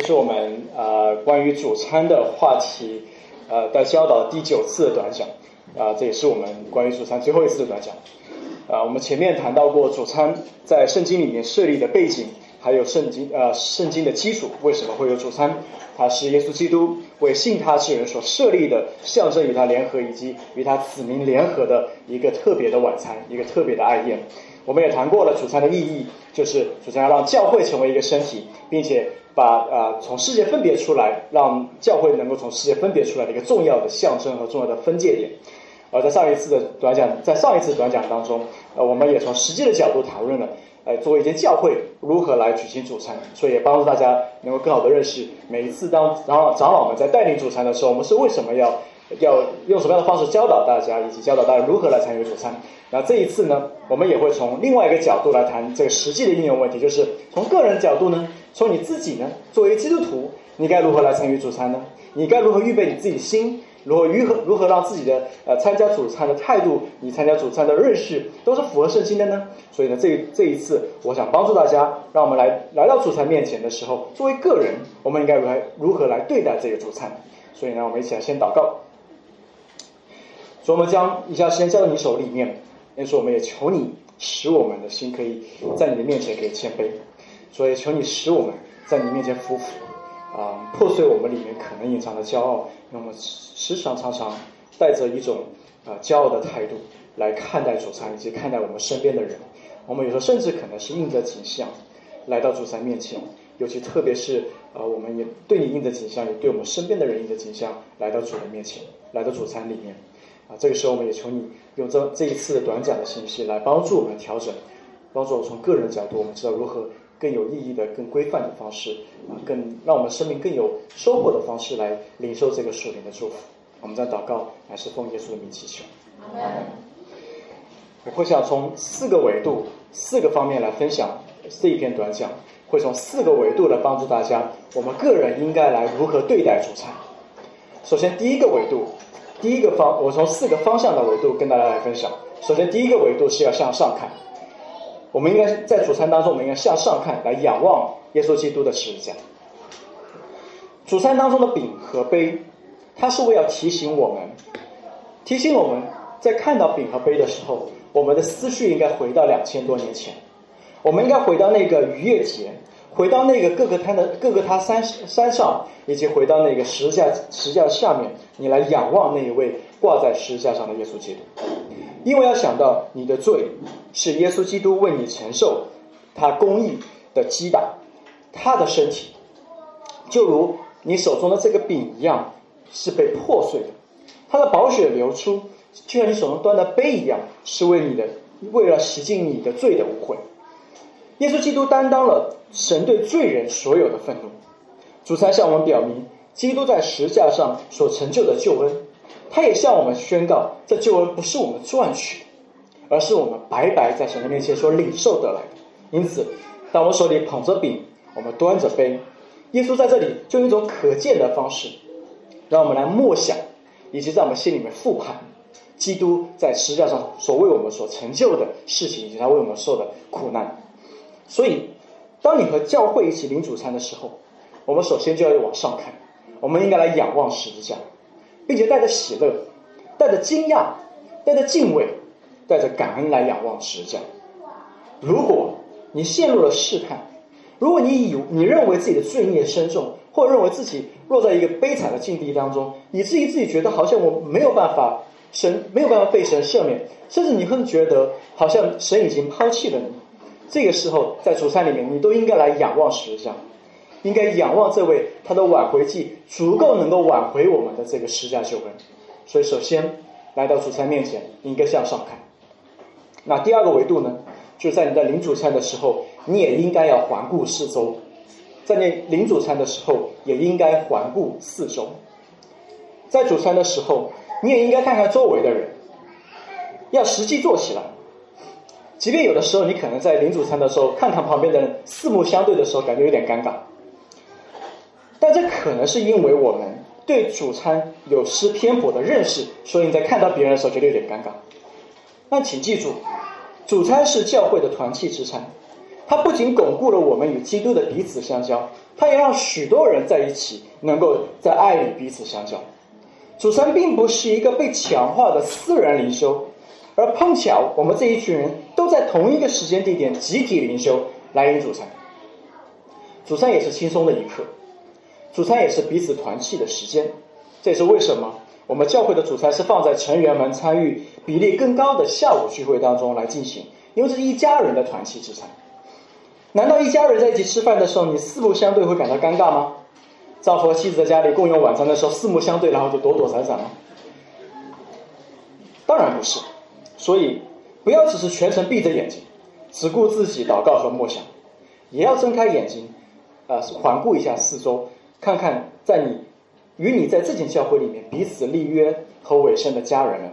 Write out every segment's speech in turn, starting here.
这是我们呃关于主餐的话题，呃的教导第九次的短讲，啊，这也是我们关于主餐最后一次的短讲，啊，我们前面谈到过主餐在圣经里面设立的背景，还有圣经呃圣经的基础，为什么会有主餐？它是耶稣基督为信他之人所设立的，象征与他联合以及与他子民联合的一个特别的晚餐，一个特别的爱宴。我们也谈过了主餐的意义，就是主餐要让教会成为一个身体，并且把呃从世界分别出来，让教会能够从世界分别出来的一个重要的象征和重要的分界点。而在上一次的短讲，在上一次短讲当中，呃，我们也从实际的角度谈论了，呃，作为一间教会如何来举行主餐，所以也帮助大家能够更好的认识每一次当长老长老们在带领主餐的时候，我们是为什么要。要用什么样的方式教导大家，以及教导大家如何来参与主餐？那这一次呢，我们也会从另外一个角度来谈这个实际的应用问题，就是从个人角度呢，从你自己呢，作为基督徒，你该如何来参与主餐呢？你该如何预备你自己心？如何如何如何让自己的呃参加主餐的态度，你参加主餐的认识都是符合圣经的呢？所以呢，这这一次我想帮助大家，让我们来来到主餐面前的时候，作为个人，我们应该如何如何来对待这个主餐？所以呢，我们一起来先祷告。所以，我们将以下时间交到你手里面。那时候，我们也求你使我们的心可以在你的面前可以谦卑。所以，求你使我们在你面前服服，啊，破碎我们里面可能隐藏的骄傲。那么，时常常常带着一种啊骄傲的态度来看待主餐，以及看待我们身边的人。我们有时候甚至可能是应着景象来到主餐面前，尤其特别是啊，我们也对你应着景象，也对我们身边的人应着景象来到主的面前，来到主餐里面。啊，这个时候我们也求你用这这一次的短讲的信息来帮助我们调整，帮助我从个人角度，我们知道如何更有意义的、更规范的方式啊，更让我们生命更有收获的方式来领受这个属灵的祝福。我们在祷告，还是奉耶稣的名祈求。我会想从四个维度、四个方面来分享这一篇短讲，会从四个维度来帮助大家，我们个人应该来如何对待主餐。首先，第一个维度。第一个方，我从四个方向的维度跟大家来分享。首先，第一个维度是要向上看，我们应该在主餐当中，我们应该向上看，来仰望耶稣基督的十字架。主餐当中的饼和杯，它是为了提醒我们，提醒我们在看到饼和杯的时候，我们的思绪应该回到两千多年前，我们应该回到那个逾越节。回到那个各个滩的各个他山山上，以及回到那个石架石架下面，你来仰望那一位挂在石架上的耶稣基督，因为要想到你的罪是耶稣基督为你承受，他公义的击打，他的身体就如你手中的这个饼一样是被破碎的，他的宝血流出，就像你手中端的杯一样，是为你的为了洗净你的罪的污秽。耶稣基督担当了神对罪人所有的愤怒。主餐向我们表明，基督在十字架上所成就的救恩，他也向我们宣告，这救恩不是我们赚取的，而是我们白白在神的面前所领受得来的。因此，当我手里捧着饼，我们端着杯，耶稣在这里就用一种可见的方式，让我们来默想，以及在我们心里面复盘，基督在十字架上所为我们所成就的事情，以及他为我们受的苦难。所以，当你和教会一起领主餐的时候，我们首先就要往上看，我们应该来仰望十字架，并且带着喜乐、带着惊讶、带着敬畏、带着感恩来仰望十字架。如果你陷入了试探，如果你以你认为自己的罪孽深重，或认为自己落在一个悲惨的境地当中，以至于自己觉得好像我没有办法神没有办法被神赦免，甚至你会觉得好像神已经抛弃了你。这个时候，在主餐里面，你都应该来仰望十字架，应该仰望这位他的挽回祭足够能够挽回我们的这个十字架救恩。所以，首先来到主餐面前，应该向上看。那第二个维度呢，就是在你在领主餐的时候，你也应该要环顾四周，在你领主餐的时候，也应该环顾四周。在主餐的时候，你也应该看看周围的人，要实际做起来。即便有的时候你可能在领主餐的时候看看旁边的人四目相对的时候感觉有点尴尬，但这可能是因为我们对主餐有失偏颇的认识，所以你在看到别人的时候觉得有点尴尬。但请记住，主餐是教会的团契之餐，它不仅巩固了我们与基督的彼此相交，它也让许多人在一起能够在爱里彼此相交。主餐并不是一个被强化的私人灵修，而碰巧我们这一群人都在同一个时间地点集体灵修来领主餐。主餐也是轻松的一刻，主餐也是彼此团契的时间。这也是为什么我们教会的主餐是放在成员们参与比例更高的下午聚会当中来进行，因为这是一家人的团契之餐。难道一家人在一起吃饭的时候，你四目相对会感到尴尬吗？丈夫和妻子在家里共用晚餐的时候，四目相对，然后就躲躲闪闪吗？当然不是。所以，不要只是全程闭着眼睛，只顾自己祷告和默想，也要睁开眼睛，呃，环顾一下四周，看看在你与你在这间教会里面彼此立约和委身的家人们，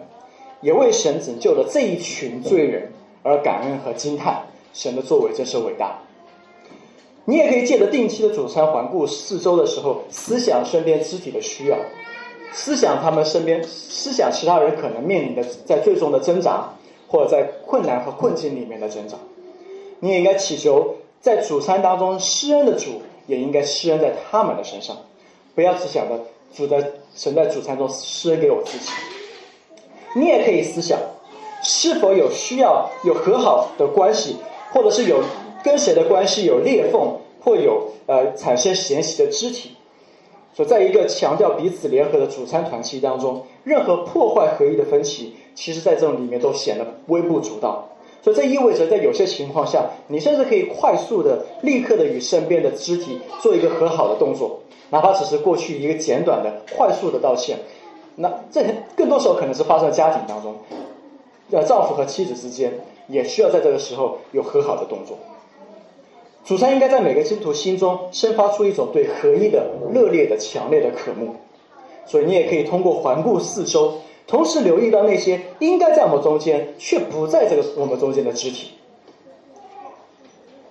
也为神拯救了这一群罪人而感恩和惊叹，神的作为真是伟大。你也可以借着定期的主餐环顾四周的时候，思想身边肢体的需要，思想他们身边，思想其他人可能面临的在最终的挣扎，或者在困难和困境里面的挣扎。你也应该祈求在主餐当中施恩的主，也应该施恩在他们的身上，不要只想着主的神在主餐中施恩给我自己。你也可以思想，是否有需要有和好的关系，或者是有。跟谁的关系有裂缝或有呃产生嫌隙的肢体，所在一个强调彼此联合的主餐团契当中，任何破坏合一的分歧，其实在这种里面都显得微不足道。所以这意味着在有些情况下，你甚至可以快速的、立刻的与身边的肢体做一个和好的动作，哪怕只是过去一个简短的、快速的道歉。那这更多时候可能是发生在家庭当中，呃，丈夫和妻子之间也需要在这个时候有和好的动作。主餐应该在每个基督徒心中生发出一种对合一的热烈的、强烈的渴慕，所以你也可以通过环顾四周，同时留意到那些应该在我们中间却不在这个我们中间的肢体，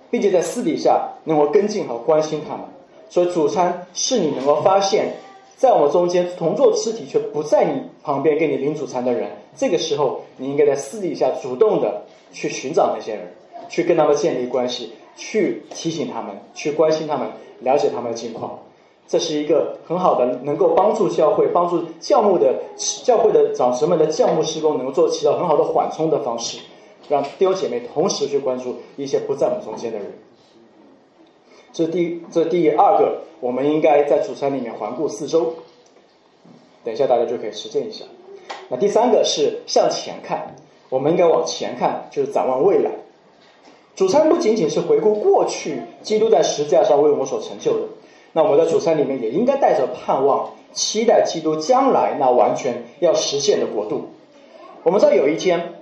并且在私底下能够跟进和关心他们。所以主餐是你能够发现，在我们中间同做肢体却不在你旁边给你领主餐的人，这个时候你应该在私底下主动的去寻找那些人，去跟他们建立关系。去提醒他们，去关心他们，了解他们的近况，这是一个很好的能够帮助教会、帮助教牧的教会的长神们的教牧施工能够做起到很好的缓冲的方式，让弟兄姐妹同时去关注一些不在我们中间的人。这第这第二个，我们应该在主餐里面环顾四周。等一下大家就可以实践一下。那第三个是向前看，我们应该往前看，就是展望未来。主餐不仅仅是回顾过去，基督在十字架上为我们所成就的，那我们在主餐里面也应该带着盼望，期待基督将来那完全要实现的国度。我们知道有一天，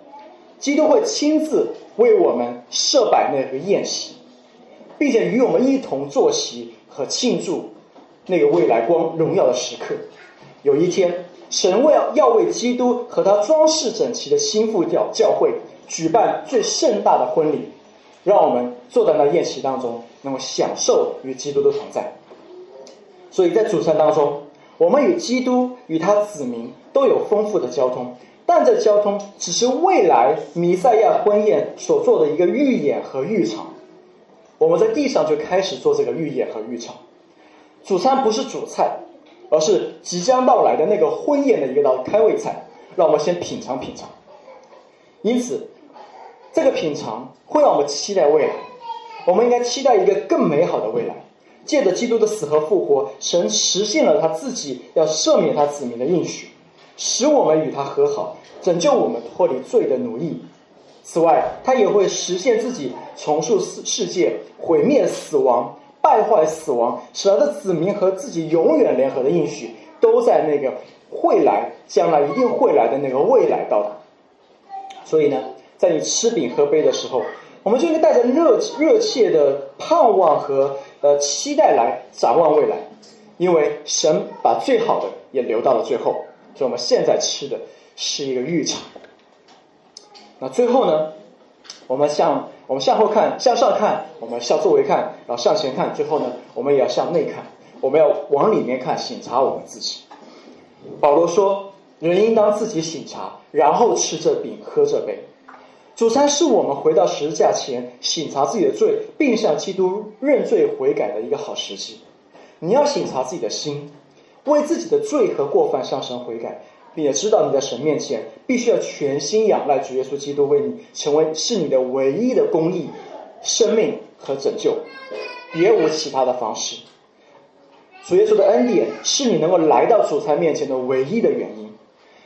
基督会亲自为我们设摆那个宴席，并且与我们一同坐席和庆祝那个未来光荣耀的时刻。有一天，神为要为基督和他装饰整齐的心腹教教会举办最盛大的婚礼。让我们坐在那宴席当中，能够享受与基督的同在。所以在主餐当中，我们与基督与他子民都有丰富的交通，但这交通只是未来弥赛亚婚宴所做的一个预演和预场。我们在地上就开始做这个预演和预场。主餐不是主菜，而是即将到来的那个婚宴的一个道开胃菜，让我们先品尝品尝。因此。这个品尝会让我们期待未来，我们应该期待一个更美好的未来。借着基督的死和复活，神实现了他自己要赦免他子民的应许，使我们与他和好，拯救我们脱离罪的奴役。此外，他也会实现自己重塑世世界、毁灭死亡、败坏死亡，使他的子民和自己永远联合的应许，都在那个会来、将来一定会来的那个未来到达。所以呢？在你吃饼喝杯的时候，我们就应该带着热热切的盼望和呃期待来展望未来，因为神把最好的也留到了最后，所以我们现在吃的是一个预场。那最后呢，我们向我们向后看，向上看，我们向周围看，然后向前看，最后呢，我们也要向内看，我们要往里面看，省察我们自己。保罗说：“人应当自己省察，然后吃这饼，喝这杯。”主餐是我们回到十字架前省察自己的罪，并向基督认罪悔改的一个好时机。你要省察自己的心，为自己的罪和过犯向神悔改，并且知道你在神面前必须要全心仰赖主耶稣基督，为你成为是你的唯一的公义、生命和拯救，别无其他的方式。主耶稣的恩典是你能够来到主餐面前的唯一的原因，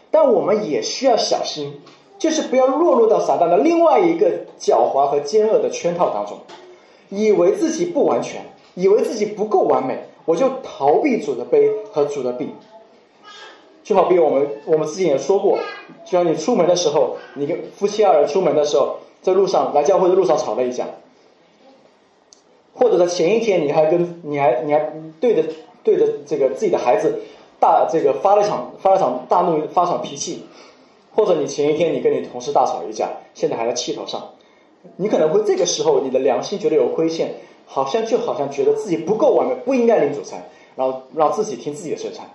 但我们也需要小心。就是不要落入到撒旦的另外一个狡猾和奸恶的圈套当中，以为自己不完全，以为自己不够完美，我就逃避主的悲和主的病。就好比我们我们之前也说过，就像你出门的时候，你跟夫妻二人出门的时候，在路上来教会的路上吵了一架，或者在前一天你还跟你还你还对着对着这个自己的孩子大这个发了一场发了场大怒发场脾气。或者你前一天你跟你同事大吵一架，现在还在气头上，你可能会这个时候你的良心觉得有亏欠，好像就好像觉得自己不够完美，不应该领主餐，然后让自己听自己的圣餐。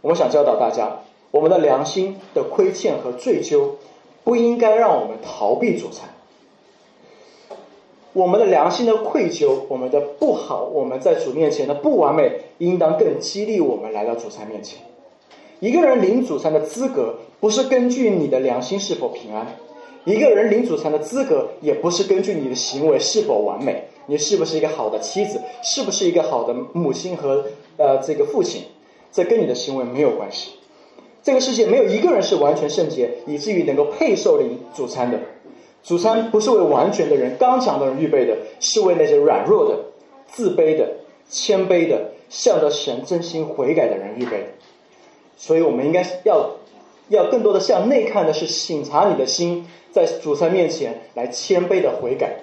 我们想教导大家，我们的良心的亏欠和罪疚，不应该让我们逃避主餐。我们的良心的愧疚，我们的不好，我们在主面前的不完美，应当更激励我们来到主餐面前。一个人领主餐的资格，不是根据你的良心是否平安；一个人领主餐的资格，也不是根据你的行为是否完美。你是不是一个好的妻子，是不是一个好的母亲和呃这个父亲，这跟你的行为没有关系。这个世界没有一个人是完全圣洁，以至于能够配受领主餐的。主餐不是为完全的人、刚强的人预备的，是为那些软弱的、自卑的、谦卑的、向着神真心悔改的人预备的。所以，我们应该要要更多的向内看的是省察你的心，在主餐面前来谦卑的悔改，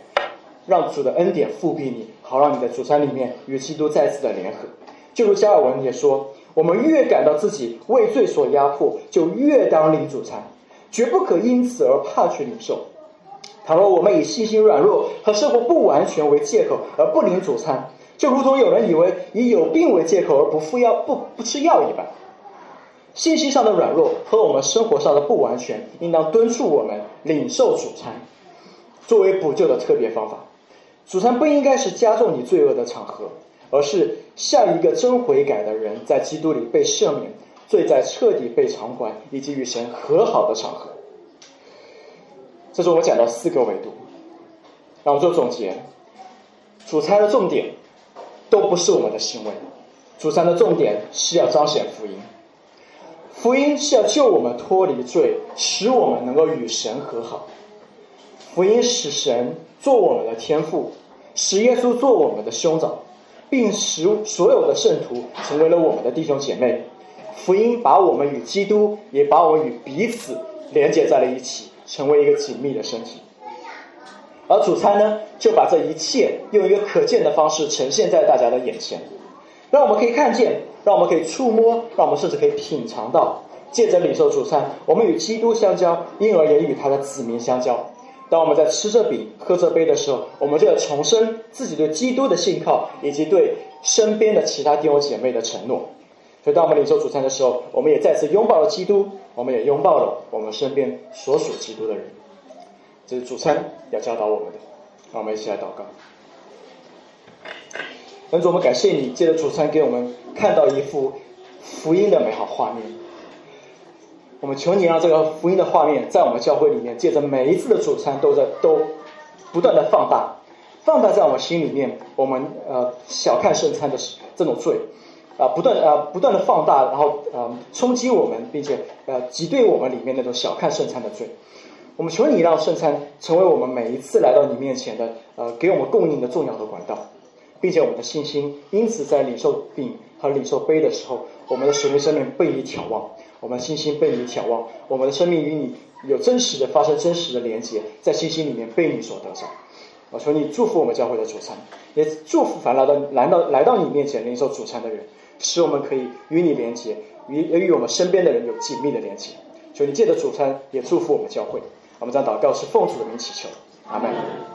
让主的恩典复庇你，好让你在主餐里面与基督再次的联合。就如加尔文也说，我们越感到自己为罪所压迫，就越当领主餐，绝不可因此而怕去领受。倘若我们以信心软弱和生活不完全为借口而不领主餐，就如同有人以为以有病为借口而不服药不不吃药一般。信息上的软弱和我们生活上的不完全，应当敦促我们领受主餐，作为补救的特别方法。主餐不应该是加重你罪恶的场合，而是像一个真悔改的人在基督里被赦免、罪在彻底被偿还以及与神和好的场合。这是我讲的四个维度，让我做总结。主餐的重点都不是我们的行为，主餐的重点是要彰显福音。福音是要救我们脱离罪，使我们能够与神和好。福音使神做我们的天父，使耶稣做我们的兄长，并使所有的圣徒成为了我们的弟兄姐妹。福音把我们与基督，也把我们与彼此连接在了一起，成为一个紧密的身体。而主餐呢，就把这一切用一个可见的方式呈现在大家的眼前，让我们可以看见。让我们可以触摸，让我们甚至可以品尝到，借着领受主餐，我们与基督相交，因而也与他的子民相交。当我们在吃这饼、喝这杯的时候，我们就要重申自己对基督的信靠，以及对身边的其他弟兄姐妹的承诺。所以，当我们领受主餐的时候，我们也再次拥抱了基督，我们也拥抱了我们身边所属基督的人。这是主餐要教导我们的。让我们一起来祷告。恩主，我们感谢你，借着主餐给我们看到一幅福音的美好画面。我们求你让这个福音的画面在我们教会里面，借着每一次的主餐都在都不断的放大，放大在我们心里面。我们呃小看圣餐的这种罪啊，不断呃不断的放大，然后呃冲击我们，并且呃挤兑我们里面那种小看圣餐的罪。我们求你让圣餐成为我们每一次来到你面前的呃给我们供应的重要的管道。并且我们的信心，因此在领受饼和领受杯的时候，我们的属灵生命被你眺望，我们信心被你眺望，我们的生命与你有真实的发生真实的连接，在信心里面被你所得着。我求你祝福我们教会的主餐，也祝福凡来到来到来到你面前领受主餐的人，使我们可以与你连接，与与我们身边的人有紧密的连接。求你借着主餐也祝福我们教会。我们将祷告是奉主的名祈求，阿门。